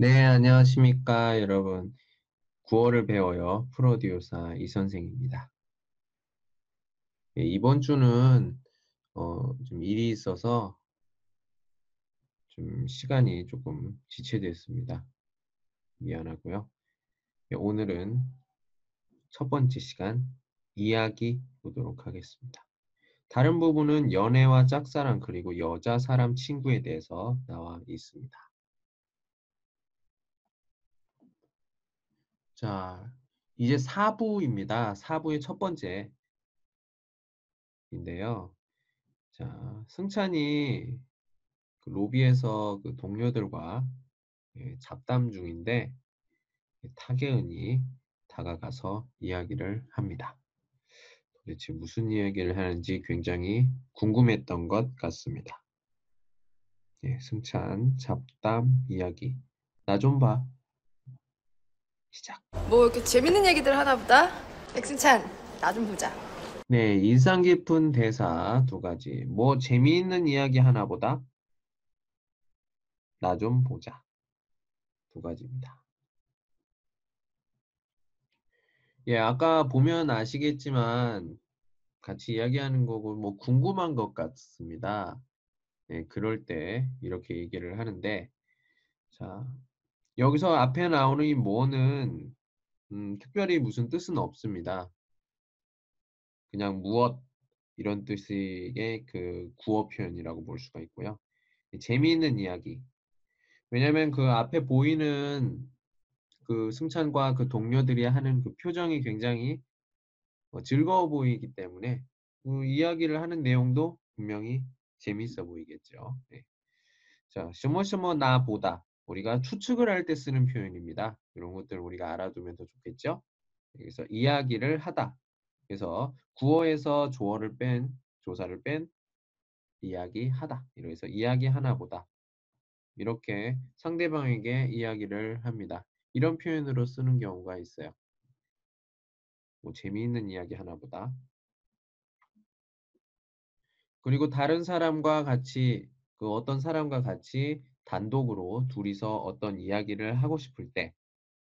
네, 안녕하십니까, 여러분. 구어를 배워요. 프로듀오사 이선생입니다. 예, 이번 주는 어, 좀 일이 있어서 좀 시간이 조금 지체됐습니다. 미안하고요. 예, 오늘은 첫 번째 시간 이야기 보도록 하겠습니다. 다른 부분은 연애와 짝사랑 그리고 여자 사람 친구에 대해서 나와 있습니다. 자, 이제 4부입니다. 4부의 첫 번째 인데요. 자, 승찬이 그 로비에서 그 동료들과 예, 잡담 중인데 타계은이 다가가서 이야기를 합니다. 도대체 무슨 이야기를 하는지 굉장히 궁금했던 것 같습니다. 예, 승찬 잡담 이야기 나 좀 봐. 시작. 뭐 이렇게 재밌는 얘기들 하나 보다. 백승찬, 나 좀 보자. 네, 인상 깊은 대사 두 가지. 뭐 재미있는 이야기 하나 보다 나 좀 보자. 두 가지입니다. 예, 아까 보면 아시겠지만 같이 이야기하는 거고 뭐 궁금한 것 같습니다. 예, 그럴 때 이렇게 얘기를 하는데 자, 여기서 앞에 나오는 이 뭐는 음, 특별히 무슨 뜻은 없습니다. 그냥 무엇 이런 뜻의 그 구어 표현이라고 볼 수가 있고요. 재미있는 이야기. 왜냐하면 그 앞에 보이는 그 승찬과 그 동료들이 하는 그 표정이 굉장히 어, 즐거워 보이기 때문에 그 이야기를 하는 내용도 분명히 재미있어 보이겠죠. 네. 자, 셔머셔머 나보다 우리가 추측을 할 때 쓰는 표현입니다. 이런 것들 우리가 알아두면 더 좋겠죠. 여기서 이야기를 하다. 그래서 구어에서 조어를 뺀 조사를 뺀 이야기하다. 이래서 이야기 하나보다 이렇게 상대방에게 이야기를 합니다. 이런 표현으로 쓰는 경우가 있어요. 뭐 재미있는 이야기 하나보다. 그리고 다른 사람과 같이 그 어떤 사람과 같이 단독으로 둘이서 어떤 이야기를 하고 싶을 때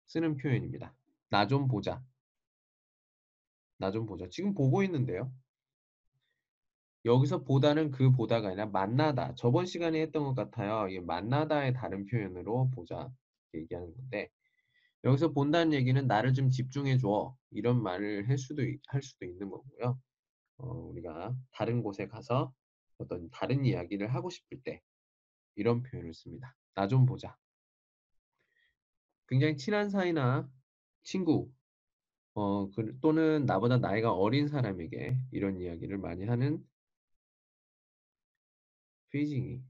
쓰는 표현입니다. 나 좀 보자. 나 좀 보자. 지금 보고 있는데요. 여기서 보다는 그 보다가 아니라 만나다. 저번 시간에 했던 것 같아요. 이 만나다의 다른 표현으로 보자 얘기하는 건데 여기서 본다는 얘기는 나를 좀 집중해 줘 이런 말을 할 수도 할 수도 있는 거고요. 어, 우리가 다른 곳에 가서 어떤 다른 이야기를 하고 싶을 때 이런 표현을 씁니다. 나 좀 보자. 굉장히 친한 사이나 친구 어, 그, 또는 나보다 나이가 어린 사람에게 이런 이야기를 많이 하는 페이징이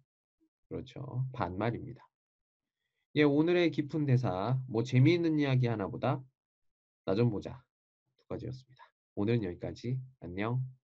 그렇죠. 반말입니다. 예, 오늘의 깊은 대사 뭐 재미있는 이야기 하나보다 나 좀 보자 두 가지였습니다. 오늘은 여기까지 안녕.